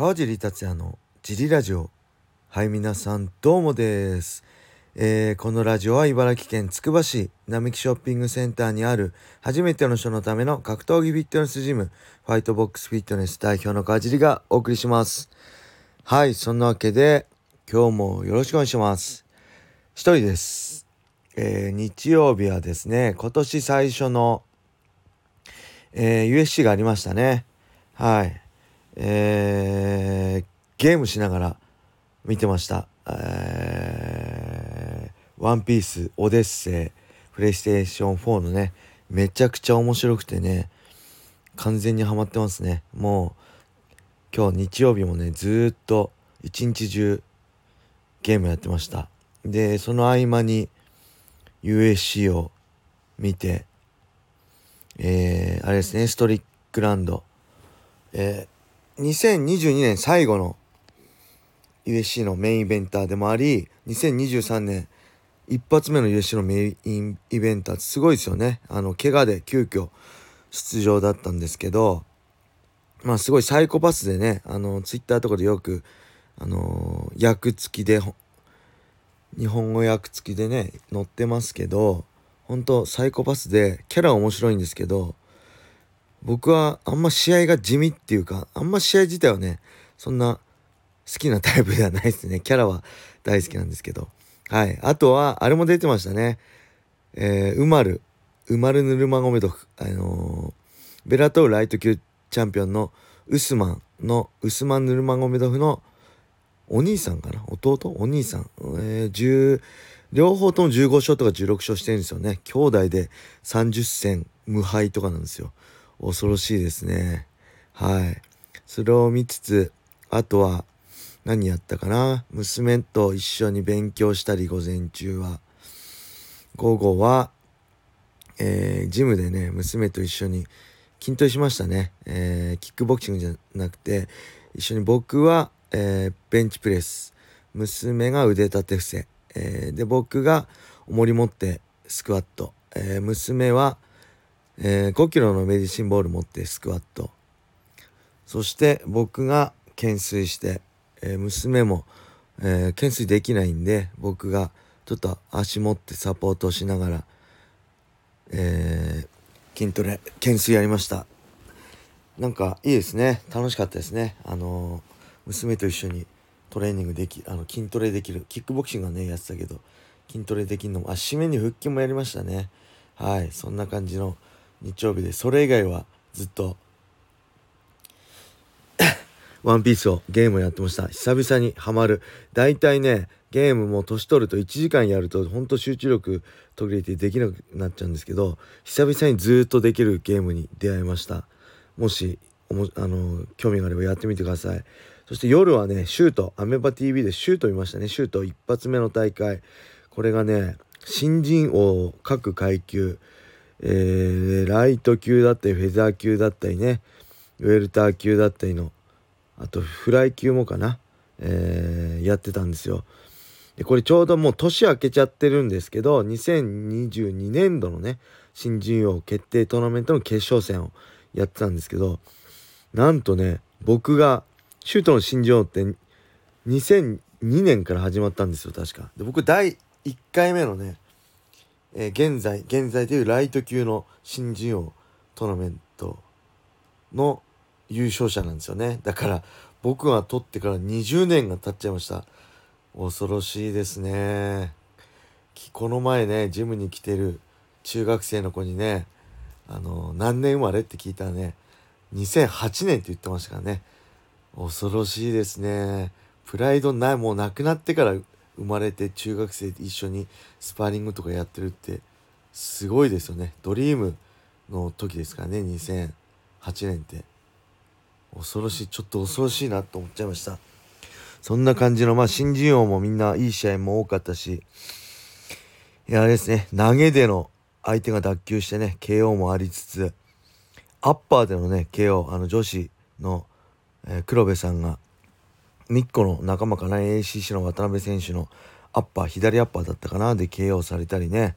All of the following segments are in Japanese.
川尻達也のジリラジオ。はい皆さんどうもです、えーこのラジオは茨城県つくば市並木ショッピングセンターにある初めての人のための格闘技フィットネスジムファイトボックスフィットネス代表の川尻がお送りします。はいそんなわけで今日もよろしくお願いします。一人です、えー日曜日はですね今年最初の、えー USC がありましたね。はい。えーゲームしながら見てました。えーワンピース、オデッセイ、プレイステーション4のね、めちゃくちゃ面白くてね、完全にハマってますね。もう、今日日曜日もね、ずっと一日中ゲームやってました。で、その合間に USC を見て、えーあれですね、ストリックランド、えー2022年最後の USC のメインイベンターでもあり2023年一発目の USC のメインイベンターすごいですよね。あの怪我で急遽出場だったんですけどまあすごいサイコパスでねあのツイッターとかでよくあの役付きで日本語訳付きでね載ってますけど本当サイコパスでキャラ面白いんですけど僕はあんま試合が地味っていうかあんま試合自体はねそんな好きなタイプではないですね。キャラは大好きなんですけど。はい。あとはあれも出てましたね。えー、ウマル。ウマル・ヌルマゴメドフあのーベラトールライト級チャンピオンのウスマンのウスマン・ヌルマゴメドフのお兄さんかな？弟？お兄さん、えー、両方とも15勝とか16勝してるんですよね。兄弟で30戦無敗とかなんですよ。恐ろしいですね。はい。それを見つつあとは何やったかな？娘と一緒に勉強したり午前中は。午後は、えージムでね娘と一緒に筋トレしましたね、えーキックボクシングじゃなくて一緒に僕は、えーベンチプレス。娘が腕立て伏せ、えーで僕が重り持ってスクワット、えー娘は、えー5キロのメディシンボール持ってスクワット。そして僕が懸垂して、えー娘も、えー懸垂できないんで僕がちょっと足持ってサポートしながら、えー筋トレ懸垂やりました。なんかいいですね。楽しかったですね。あの娘と一緒にトレーニングできあの筋トレできるキックボクシングはねやってたけど筋トレできるのもあ締めに腹筋もやりましたね。はいそんな感じの日曜日でそれ以外はずっとワンピースをゲームをやってました。久々にハマる。大体ねゲームも年取ると1時間やるとほんと集中力途切れてできなくなっちゃうんですけど久々にずっとできるゲームに出会いました。もしおもあの興味があればやってみてください。そして夜はねシュート。アメバ TV でシュート見ましたね。シュート一発目の大会。これがね新人王各階級えーライト級だったりフェザー級だったりねウェルター級だったりのあとフライ級もかな、えーやってたんですよ。でこれちょうどもう年明けちゃってるんですけど2022年度のね新人王決定トーナメントの決勝戦をやってたんですけどなんとね僕がシュートの新人王って2002年から始まったんですよ確か。で僕第1回目のね、えー現在現在でいうライト級の新人王トーナメントの優勝者なんですよね。だから僕が取ってから20年が経っちゃいました。恐ろしいですね。この前ねジムに来てる中学生の子にねあの何年生まれって聞いたらね2008年って言ってましたからね。恐ろしいですね。プライドないもうなくなってから生まれて中学生で一緒にスパーリングとかやってるってすごいですよね。ドリームの時ですからね2008年って。恐ろしいちょっと恐ろしいなと思っちゃいました。そんな感じのまあ新人王もみんないい試合も多かったしいやあれですね投げでの相手が脱臼してね KO もありつつアッパーでのね KO あの女子の、えー黒部さんがミッコの仲間かな ACC の渡辺選手のアッパー左アッパーだったかなで KO されたりね、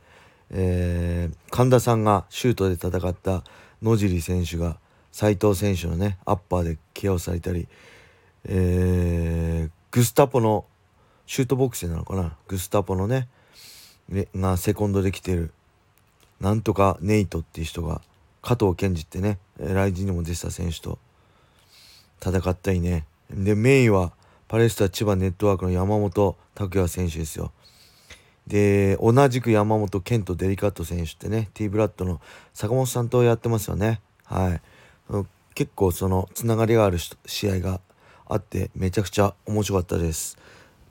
えー神田さんがシュートで戦った野尻選手が斉藤選手のねアッパーで KO されたり、えー、グスタポのシュートボックスなのかな。グスタポのねがセコンドで来てる。なんとかネイトっていう人が加藤健二ってね来人にも出てた選手と戦ったりね。でメインはパレスタ千葉ネットワークの山本拓也選手ですよ。で同じく山本健とデリカット選手ってね T ブラッドの坂本さんとやってますよね。はい。結構そのつながりがある試合があってめちゃくちゃ面白かったです。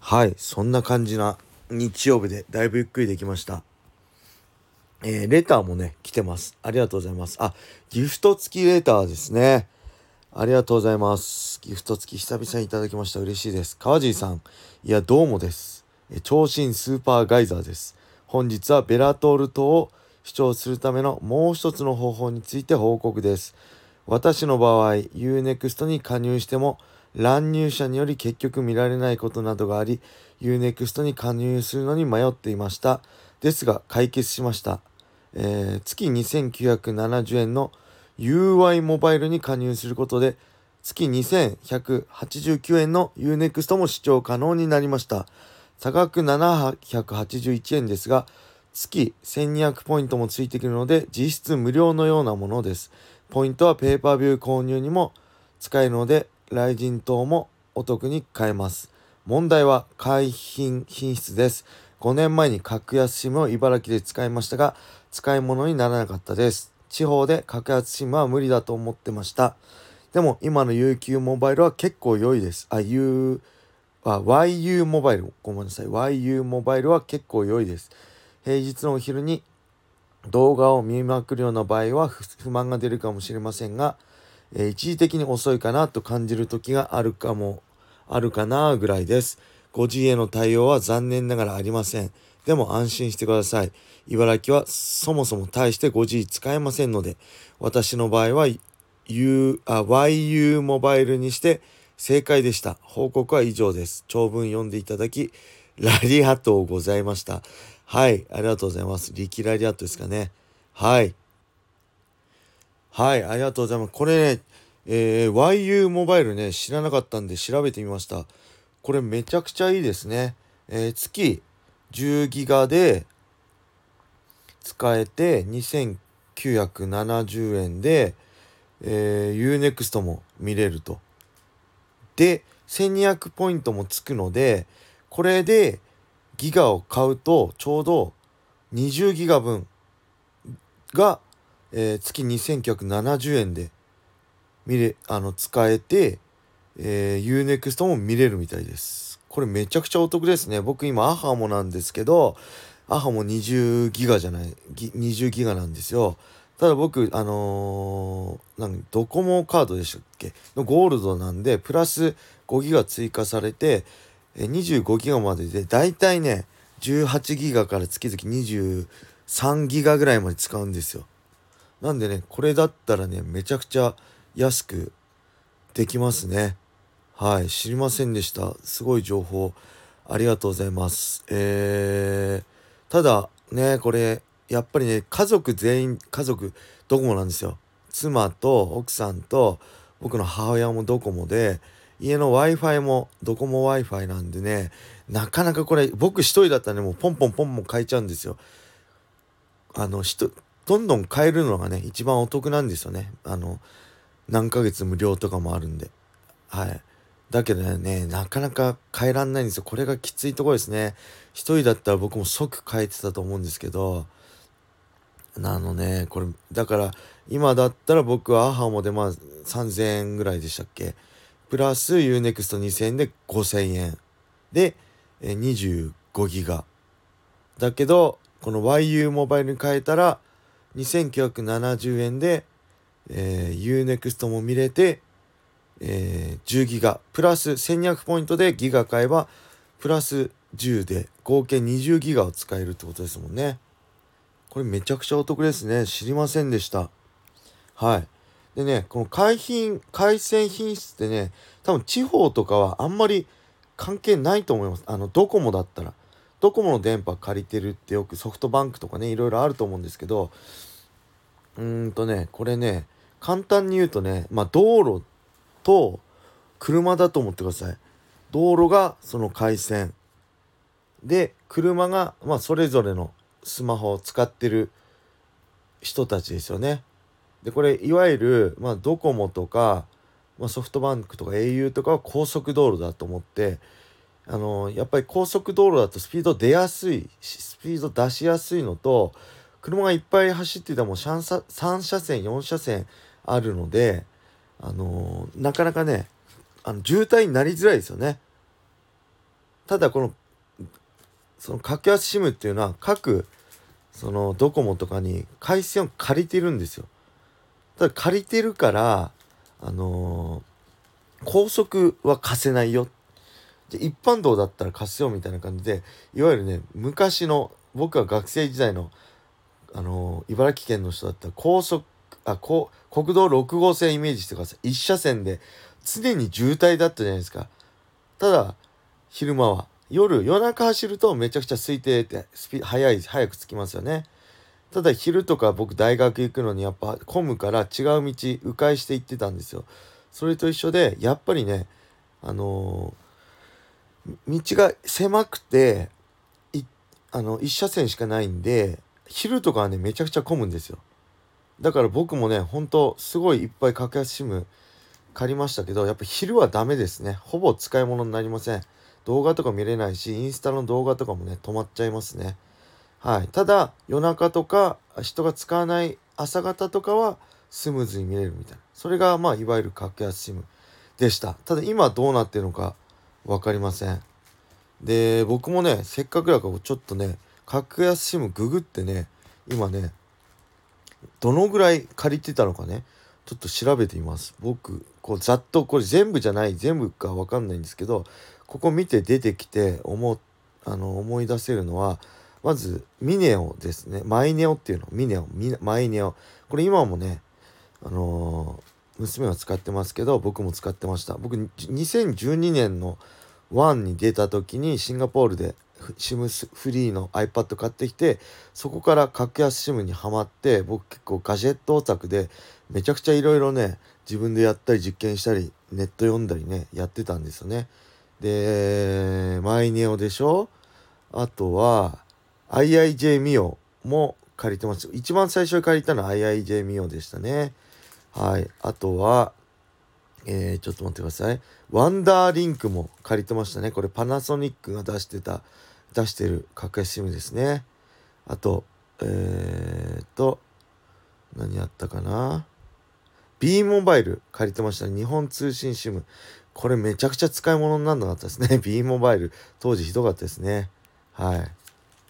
はい。そんな感じな日曜日でだいぶゆっくりできました。えー、レターもね来てます。ありがとうございます。あギフト付きレターですね。ありがとうございます。ギフト付き久々にいただきました。嬉しいです。川尻さん。いやどうもです。長身スーパーガイザーです。本日はベラトール島を主張するためのもう一つの方法について報告です。私の場合 UNEXT に加入しても乱入者により結局見られないことなどがあり UNEXT に加入するのに迷っていました。ですが解決しました、えー、月2970円の UI モバイルに加入することで月2189円の UNEXT も視聴可能になりました差額781円ですが月1200ポイントもついてくるので実質無料のようなものですポイントはペーパービュー購入にも使えるので、雷神等もお得に買えます。問題は海品品質です。5年前に格安 SIM を茨城で使いましたが、使い物にならなかったです。地方で格安 SIM は無理だと思ってました。でも今の UQ モバイルは結構良いです。あ、U、あ、YU モバイル、ごめんなさい。YU モバイルは結構良いです。平日のお昼に動画を見まくるような場合は不満が出るかもしれませんが、えー、一時的に遅いかなと感じる時があるかも、あるかなぐらいです。5G への対応は残念ながらありません。でも安心してください。茨城はそもそも対して 5G 使えませんので、私の場合は U、あ、YU モバイルにして正解でした。報告は以上です。長文読んでいただき、ラリアとうございました。はい、ありがとうございます。リキラリアットですかね。はい。はい、ありがとうございます。これね、えー、YU モバイルね、知らなかったんで調べてみました。これめちゃくちゃいいですね。えー、月10ギガで使えて2970円で、えー、Unext も見れると。で、1200ポイントもつくので、これで、ギガを買うとちょうど20ギガ分が、えー、月2970円で見れあの使えて、えー、UNEXT も見れるみたいです。これめちゃくちゃお得ですね。僕今アハモなんですけど、アハモ20ギガじゃない、20ギガなんですよ。ただ僕、あのー、なんドコモカードでしたっけ？のゴールドなんで、プラス5ギガ追加されて、25ギガまでで、だいたいね、18ギガから月々23ギガぐらいまで使うんですよ。なんでね、これだったらね、めちゃくちゃ安くできますね。はい、知りませんでした。すごい情報ありがとうございます。えー、ただね、これ、やっぱりね、家族全員、家族ドコモなんですよ。妻と奥さんと僕の母親もドコモで、家の Wi-Fi もドコモ Wi-Fi なんでね、なかなかこれ、僕一人だったらね、もうポンポンポンポン変えちゃうんですよ。あの、人、どんどん変えるのがね、一番お得なんですよね。あの、何ヶ月無料とかもあるんで。はい。だけどね、なかなか変えらんないんですよ。これがきついとこですね。一人だったら僕も即変えてたと思うんですけど、あのね、これ、だから、今だったら僕はアハモでまあ3000円ぐらいでしたっけ？プラス UNEXT2000 円で5000円で25ギガだけどこの YU モバイルに変えたら2970円で、えー、UNEXT も見れて、えー、10ギガ。プラス1200ポイントでギガ買えばプラス10で合計20ギガを使えるってことですもんね。これめちゃくちゃお得ですね。知りませんでした。はい。でね、この海品、海鮮品質ってね、多分地方とかはあんまり関係ないと思います。あの、ドコモだったら。ドコモの電波借りてるってよくソフトバンクとかね、いろいろあると思うんですけど、うーんとね、これね、簡単に言うとね、まあ道路と車だと思ってください。道路がその回線。で車がまあそれぞれのスマホを使ってる人たちですよね。でこれいわゆる、まあ、ドコモとか、まあ、ソフトバンクとか au とかは高速道路だと思ってあのやっぱり高速道路だとスピード出やすいスピード出しやすいのと車がいっぱい走ってても3車3車線4車線あるのであのなかなかねあの渋滞になりづらいですよね。ただこのその格安 SIM っていうのは各そのドコモとかに回線を借りてるんですよ。ただ借りてるからあのー、高速は貸せないよ一般道だったら貸すよみたいな感じでいわゆるね昔の僕が学生時代のあのー、茨城県の人だったら高速あこ国道6号線イメージしてください。1車線で常に渋滞だったじゃないですか。ただ昼間は夜夜中走るとめちゃくちゃ空いててスピ速い早く着きますよね。ただ昼とか僕大学行くのにやっぱ混むから違う道迂回して行ってたんですよ。それと一緒でやっぱりねあのー、道が狭くていあの1車線しかないんで昼とかはねめちゃくちゃ混むんですよ。だから僕もねほんとすごいいっぱい格安 SIM 借りましたけどやっぱ昼はダメですね。ほぼ使い物になりません。動画とか見れないしインスタの動画とかもね止まっちゃいますね。はい。ただ夜中とか人が使わない朝方とかはスムーズに見れるみたいな。それがまあいわゆる格安 SIM でした。ただ今どうなってるのか分かりません。で僕もねせっかくだからちょっとね格安 SIM ググってね今ねどのぐらい借りてたのかね。ちょっと調べてみます。僕こうざっとこれ全部じゃない全部か分かんないんですけどここ見て出てきて思あの思い出せるのはまずミネオですね。マイネオっていうの。ミネオ。マイネオ。これ今もねあのー、娘は使ってますけど僕も使ってました。僕2012年の1に出た時にシンガポールで SIM フリーの iPad 買ってきてそこから格安 SIM にはまって僕結構ガジェットオタクでめちゃくちゃいろいろね自分でやったり実験したりネット読んだりねやってたんですよね。でマイネオでしょ？あとは IIJ ミオも借りてます。一番最初に借りたのは IIJ ミオでしたね。はい。あとは、えー、ちょっと待ってください。ワンダーリンクも借りてましたね。これパナソニックが出してた、出してる格安 SIM ですね。あと、えー、っと、何やったかな？B モバイル借りてました。日本通信 SIM。これめちゃくちゃ使い物にならなかったですね。B モバイル。当時ひどかったですね。はい。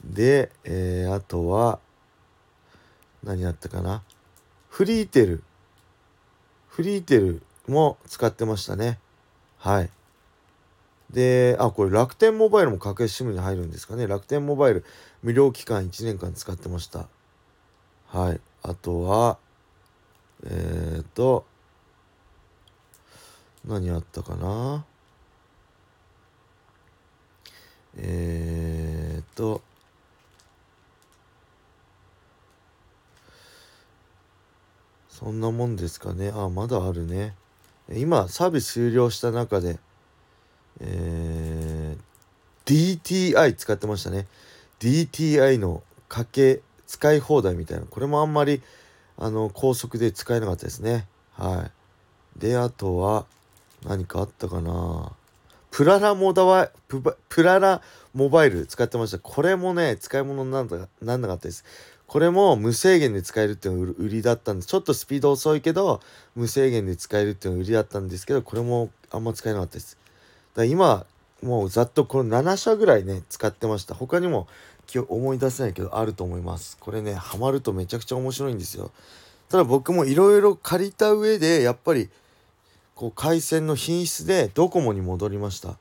で、えー、あとは、何やったかな？フリーテル。フリーテルも使ってましたね。はい。で、あ、これ楽天モバイルも格安 SIM に入るんですかね。楽天モバイル無料期間1年間使ってました。はい。あとは、えっ、と、何あったかな。えっ、と、そんなもんですかね。あ、まだあるね。今、サービス終了した中で、え、DTI 使ってましたね。DTI のかけ使い放題みたいな。これもあんまり、あの、高速で使えなかったですね。はい。で、あとは、何かあったかなプララモダワププララモバイル使ってました。これもね、使い物になんなんなかったです。これも無制限で使えるっていうのが売りだったんですちょっとスピード遅いけど無制限で使えるっていうのが売りだったんですけどこれもあんま使えなかったですだ今もうざっとこの7社ぐらいね使ってました。他にも思い出せないけどあると思います。これねハマるとめちゃくちゃ面白いんですよ。ただ僕もいろいろ借りた上でやっぱりこう回線の品質でドコモに戻りました。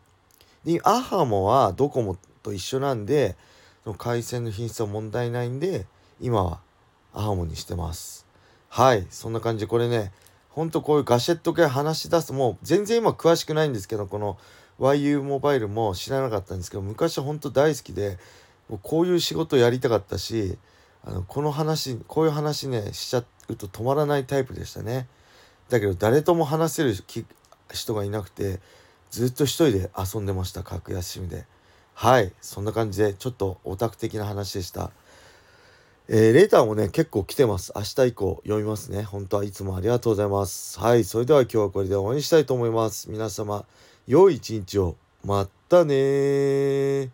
でアハモはドコモと一緒なんでその回線の品質は問題ないんで今はアハモにしてます。はいそんな感じでこれねほんとこういうガシェット系話し出すともう全然今詳しくないんですけどこの YU モバイルも知らなかったんですけど昔は本当大好きでもうこういう仕事やりたかったしあのこの話こういう話ねしちゃうと止まらないタイプでしたね。だけど誰とも話せる人がいなくてずっと一人で遊んでました格安シムで。はいそんな感じでちょっとオタク的な話でした。えー、レーターもね結構来てます。明日以降読みますね。本当はいつもありがとうございます。はいそれでは今日はこれで終わりにしたいと思います。皆様良い一日を。またね